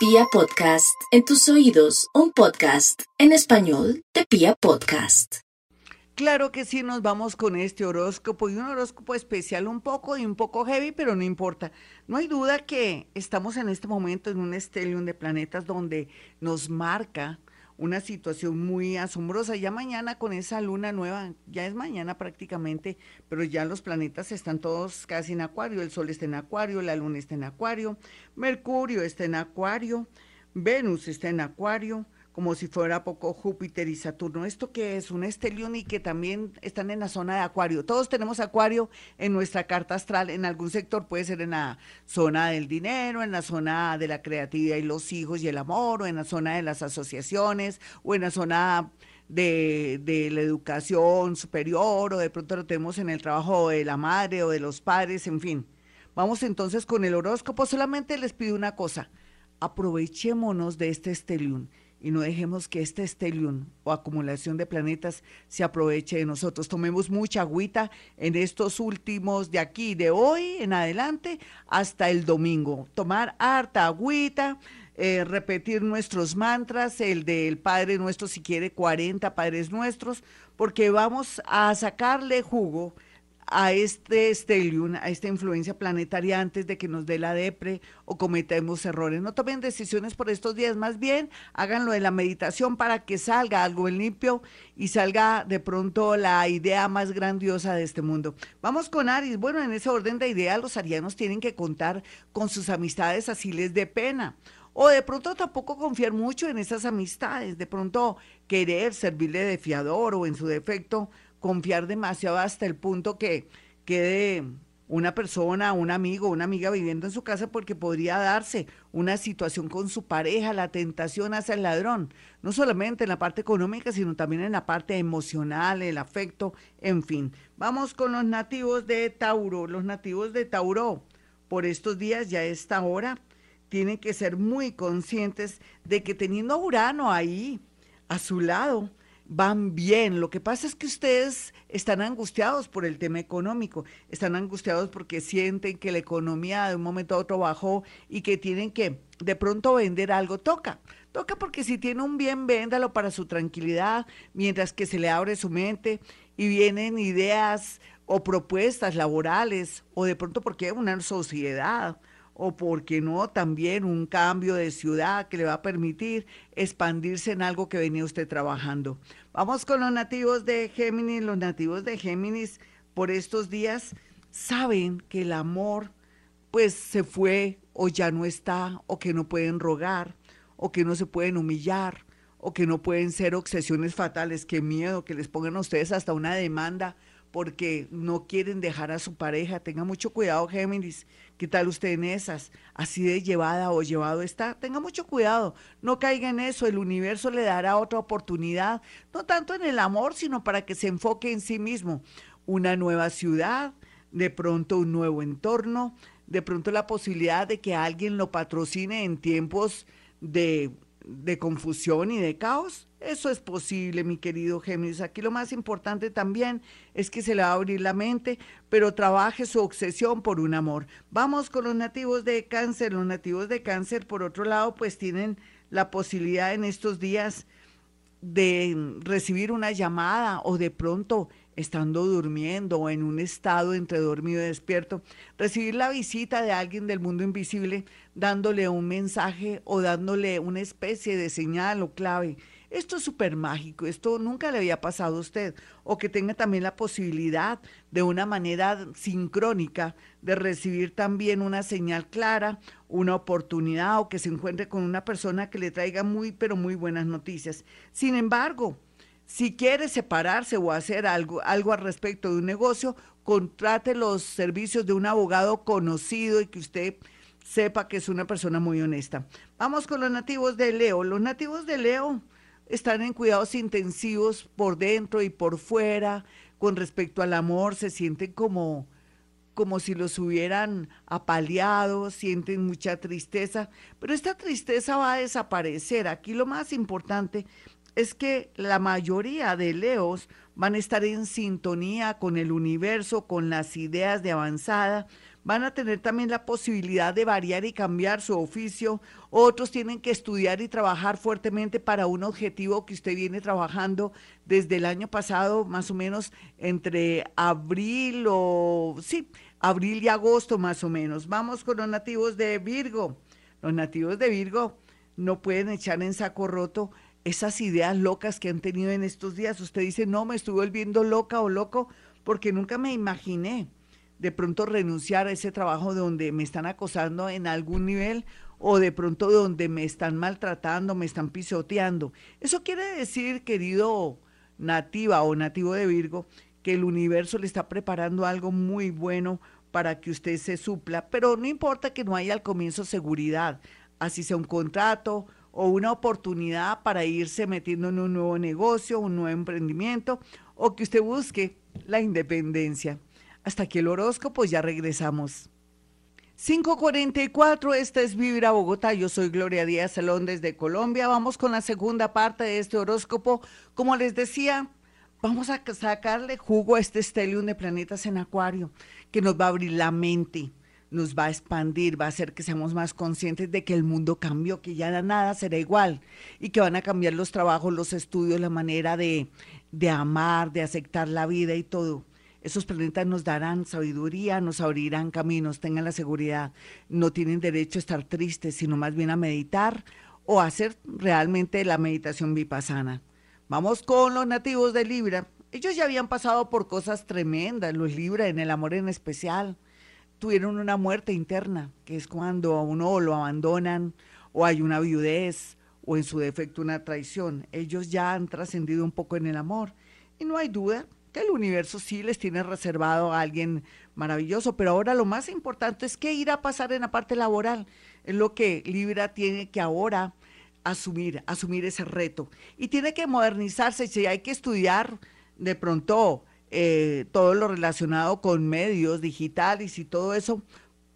Pia Podcast, en tus oídos, un podcast en español de Pia Podcast. Claro que sí, nos vamos con este horóscopo y un horóscopo especial un poco y un poco heavy, pero no importa. No hay duda que estamos en este momento en un estelium de planetas donde nos marca una situación muy asombrosa. Ya mañana con esa luna nueva, ya es mañana prácticamente, pero ya los planetas están todos casi en acuario. El Sol está en acuario, la luna está en acuario, Mercurio está en acuario, Venus está en acuario como si fuera poco Júpiter y Saturno. Esto que es un estelión y que también están en la zona de Acuario. Todos tenemos Acuario en nuestra carta astral, en algún sector, puede ser en la zona del dinero, en la zona de la creatividad y los hijos y el amor, o en la zona de las asociaciones, o en la zona de, de, la educación superior, o de pronto lo tenemos en el trabajo de la madre o de los padres, en fin. Vamos entonces con el horóscopo. Solamente les pido una cosa. Aprovechémonos de este estelión y no dejemos que este estelium o acumulación de planetas se aproveche de nosotros. Tomemos mucha agüita en estos últimos de aquí, de hoy en adelante hasta el domingo. Tomar harta agüita, eh, repetir nuestros mantras, el del Padre Nuestro, si quiere 40 Padres Nuestros, porque vamos a sacarle jugo a este stellium, a esta influencia planetaria antes de que nos dé la depre o cometemos errores. No tomen decisiones por estos días, más bien háganlo de la meditación para que salga algo en limpio y salga de pronto la idea más grandiosa de este mundo. Vamos con Aries. Bueno, en ese orden de ideas los arianos tienen que contar con sus amistades así les dé pena. O de pronto tampoco confiar mucho en esas amistades, de pronto querer servirle de fiador o en su defecto confiar demasiado hasta el punto que quede una persona, un amigo, una amiga viviendo en su casa porque podría darse una situación con su pareja, la tentación hacia el ladrón, no solamente en la parte económica, sino también en la parte emocional, el afecto, en fin. Vamos con los nativos de Tauro. Los nativos de Tauro, por estos días, ya a esta hora, tienen que ser muy conscientes de que teniendo a Urano ahí a su lado, van bien. Lo que pasa es que ustedes están angustiados por el tema económico, están angustiados porque sienten que la economía de un momento a otro bajó y que tienen que de pronto vender algo. Toca, toca porque si tiene un bien, véndalo para su tranquilidad, mientras que se le abre su mente y vienen ideas o propuestas laborales o de pronto porque una sociedad o porque no también un cambio de ciudad que le va a permitir expandirse en algo que venía usted trabajando. Vamos con los nativos de Géminis. Los nativos de Géminis por estos días saben que el amor pues se fue o ya no está o que no pueden rogar o que no se pueden humillar o que no pueden ser obsesiones fatales. Qué miedo que les pongan a ustedes hasta una demanda porque no quieren dejar a su pareja. Tenga mucho cuidado, Géminis. ¿Qué tal usted en esas? Así de llevada o llevado está. Tenga mucho cuidado. No caiga en eso. El universo le dará otra oportunidad, no tanto en el amor, sino para que se enfoque en sí mismo. Una nueva ciudad, de pronto un nuevo entorno, de pronto la posibilidad de que alguien lo patrocine en tiempos de de confusión y de caos? Eso es posible, mi querido Géminis. Aquí lo más importante también es que se le va a abrir la mente, pero trabaje su obsesión por un amor. Vamos con los nativos de cáncer. Los nativos de cáncer, por otro lado, pues tienen la posibilidad en estos días de recibir una llamada o de pronto estando durmiendo o en un estado entre dormido y despierto, recibir la visita de alguien del mundo invisible dándole un mensaje o dándole una especie de señal o clave. Esto es súper mágico, esto nunca le había pasado a usted. O que tenga también la posibilidad de una manera sincrónica de recibir también una señal clara, una oportunidad o que se encuentre con una persona que le traiga muy, pero muy buenas noticias. Sin embargo, si quiere separarse o hacer algo, algo al respecto de un negocio, contrate los servicios de un abogado conocido y que usted sepa que es una persona muy honesta. Vamos con los nativos de Leo. Los nativos de Leo están en cuidados intensivos por dentro y por fuera con respecto al amor, se sienten como como si los hubieran apaleado, sienten mucha tristeza, pero esta tristeza va a desaparecer. Aquí lo más importante es que la mayoría de leos van a estar en sintonía con el universo, con las ideas de avanzada, van a tener también la posibilidad de variar y cambiar su oficio. Otros tienen que estudiar y trabajar fuertemente para un objetivo que usted viene trabajando desde el año pasado, más o menos entre abril o, sí, abril y agosto más o menos. Vamos con los nativos de Virgo. Los nativos de Virgo no pueden echar en saco roto esas ideas locas que han tenido en estos días. Usted dice, no, me estuve volviendo loca o loco porque nunca me imaginé de pronto renunciar a ese trabajo donde me están acosando en algún nivel o de pronto donde me están maltratando, me están pisoteando. Eso quiere decir, querido nativa o nativo de Virgo, que el universo le está preparando algo muy bueno para que usted se supla, pero no importa que no haya al comienzo seguridad, así sea un contrato o una oportunidad para irse metiendo en un nuevo negocio, un nuevo emprendimiento, o que usted busque la independencia. Hasta aquí el horóscopo, ya regresamos. 544, esta es Vibra Bogotá, yo soy Gloria Díaz Salón desde Colombia. Vamos con la segunda parte de este horóscopo. Como les decía, vamos a sacarle jugo a este estelium de planetas en acuario, que nos va a abrir la mente, nos va a expandir, va a hacer que seamos más conscientes de que el mundo cambió, que ya nada será igual y que van a cambiar los trabajos, los estudios, la manera de, de amar, de aceptar la vida y todo. Esos planetas nos darán sabiduría, nos abrirán caminos, tengan la seguridad. No tienen derecho a estar tristes, sino más bien a meditar o hacer realmente la meditación vipassana. Vamos con los nativos de Libra. Ellos ya habían pasado por cosas tremendas, los Libra en el amor en especial tuvieron una muerte interna, que es cuando a uno lo abandonan o hay una viudez o en su defecto una traición. Ellos ya han trascendido un poco en el amor y no hay duda que el universo sí les tiene reservado a alguien maravilloso, pero ahora lo más importante es qué irá a pasar en la parte laboral. Es lo que Libra tiene que ahora asumir, asumir ese reto. Y tiene que modernizarse, si hay que estudiar de pronto eh, todo lo relacionado con medios digitales y todo eso,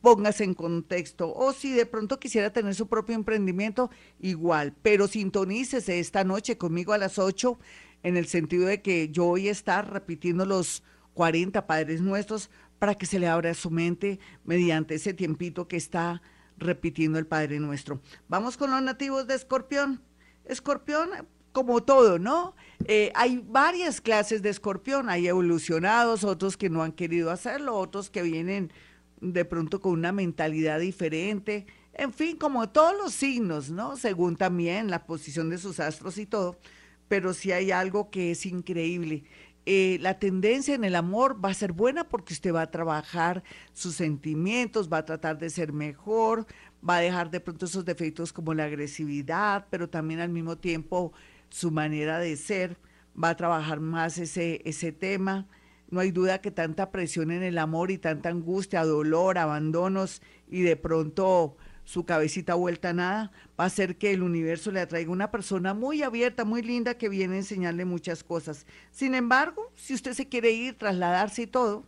póngase en contexto. O si de pronto quisiera tener su propio emprendimiento, igual. Pero sintonícese esta noche conmigo a las 8, en el sentido de que yo voy a estar repitiendo los 40 Padres Nuestros para que se le abra su mente mediante ese tiempito que está repitiendo el Padre Nuestro. Vamos con los nativos de Escorpión. Escorpión, como todo, ¿no? Eh, hay varias clases de escorpión, hay evolucionados, otros que no han querido hacerlo, otros que vienen de pronto con una mentalidad diferente, en fin, como todos los signos, ¿no? Según también la posición de sus astros y todo, pero sí hay algo que es increíble. Eh, la tendencia en el amor va a ser buena porque usted va a trabajar sus sentimientos, va a tratar de ser mejor, va a dejar de pronto esos defectos como la agresividad, pero también al mismo tiempo su manera de ser, va a trabajar más ese, ese tema. No hay duda que tanta presión en el amor y tanta angustia, dolor, abandonos y de pronto su cabecita vuelta a nada, va a hacer que el universo le atraiga una persona muy abierta, muy linda, que viene a enseñarle muchas cosas. Sin embargo, si usted se quiere ir, trasladarse y todo,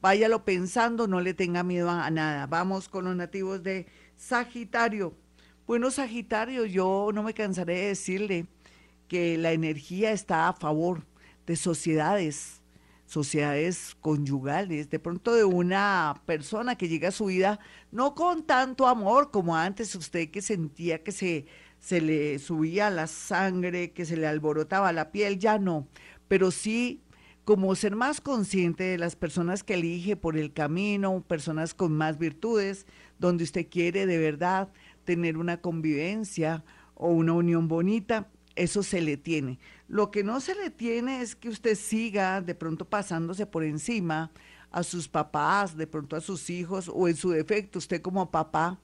váyalo pensando, no le tenga miedo a nada. Vamos con los nativos de Sagitario. Bueno, Sagitario, yo no me cansaré de decirle, que la energía está a favor de sociedades, sociedades conyugales, de pronto de una persona que llega a su vida no con tanto amor como antes usted que sentía que se, se le subía la sangre, que se le alborotaba la piel, ya no, pero sí como ser más consciente de las personas que elige por el camino, personas con más virtudes, donde usted quiere de verdad tener una convivencia o una unión bonita eso se le tiene. Lo que no se le tiene es que usted siga de pronto pasándose por encima a sus papás, de pronto a sus hijos, o en su defecto, usted como papá,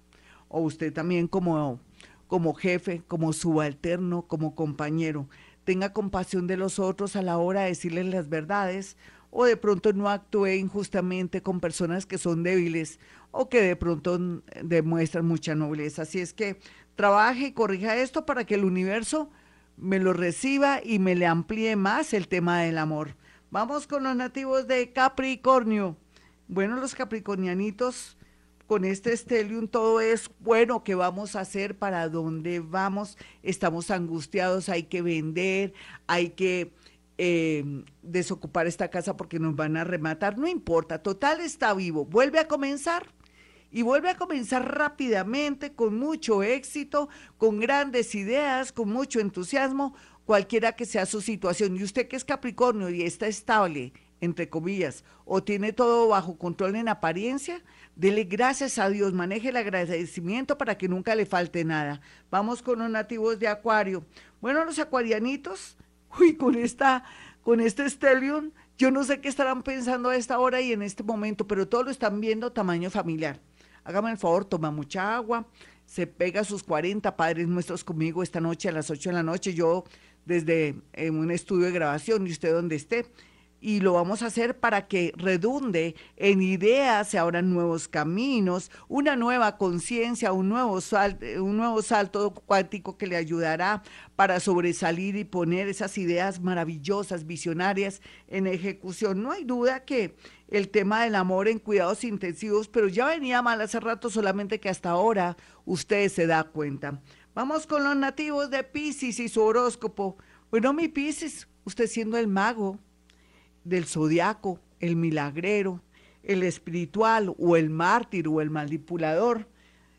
o usted también como, como jefe, como subalterno, como compañero. Tenga compasión de los otros a la hora de decirles las verdades, o de pronto no actúe injustamente con personas que son débiles o que de pronto demuestran mucha nobleza. Así es que trabaje y corrija esto para que el universo me lo reciba y me le amplíe más el tema del amor. Vamos con los nativos de Capricornio. Bueno, los capricornianitos, con este estelium todo es bueno que vamos a hacer, para dónde vamos, estamos angustiados, hay que vender, hay que eh, desocupar esta casa porque nos van a rematar. No importa, total está vivo. Vuelve a comenzar y vuelve a comenzar rápidamente, con mucho éxito, con grandes ideas, con mucho entusiasmo, cualquiera que sea su situación. Y usted que es Capricornio y está estable, entre comillas, o tiene todo bajo control en apariencia, dele gracias a Dios, maneje el agradecimiento para que nunca le falte nada. Vamos con los nativos de Acuario. Bueno, los acuarianitos, uy, con esta, con este Stellium, yo no sé qué estarán pensando a esta hora y en este momento, pero todos lo están viendo tamaño familiar hágame el favor, toma mucha agua, se pega sus 40 padres nuestros conmigo esta noche a las 8 de la noche, yo desde eh, un estudio de grabación y usted donde esté y lo vamos a hacer para que redunde en ideas, se abran nuevos caminos, una nueva conciencia, un, nuevo salto, un nuevo salto cuántico que le ayudará para sobresalir y poner esas ideas maravillosas, visionarias en ejecución. No hay duda que el tema del amor en cuidados intensivos, pero ya venía mal hace rato, solamente que hasta ahora usted se da cuenta. Vamos con los nativos de Pisces y su horóscopo. Bueno, mi Pisces, usted siendo el mago, del zodiaco, el milagrero, el espiritual o el mártir o el manipulador,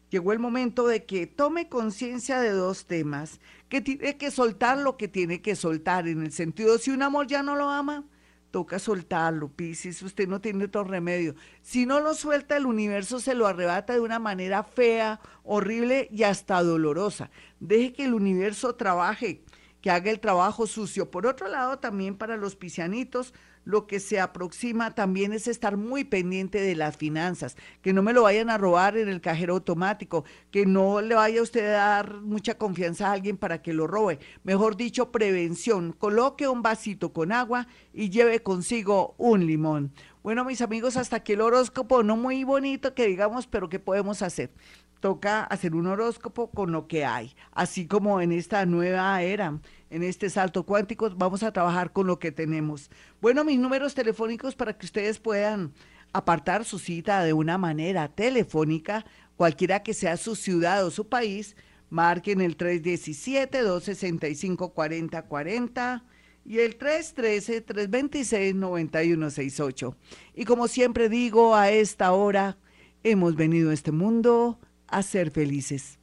llegó el momento de que tome conciencia de dos temas, que tiene que soltar lo que tiene que soltar, en el sentido, si un amor ya no lo ama, toca soltarlo, Piscis, usted no tiene otro remedio. Si no lo suelta, el universo se lo arrebata de una manera fea, horrible y hasta dolorosa. Deje que el universo trabaje, que haga el trabajo sucio. Por otro lado, también para los piscianitos, lo que se aproxima también es estar muy pendiente de las finanzas, que no me lo vayan a robar en el cajero automático, que no le vaya usted a dar mucha confianza a alguien para que lo robe. Mejor dicho, prevención. Coloque un vasito con agua y lleve consigo un limón. Bueno, mis amigos, hasta aquí el horóscopo, no muy bonito que digamos, pero ¿qué podemos hacer? Toca hacer un horóscopo con lo que hay, así como en esta nueva era en este salto cuántico, vamos a trabajar con lo que tenemos. Bueno, mis números telefónicos para que ustedes puedan apartar su cita de una manera telefónica, cualquiera que sea su ciudad o su país, marquen el 317-265-4040 y el 313-326-9168. Y como siempre digo, a esta hora hemos venido a este mundo a ser felices.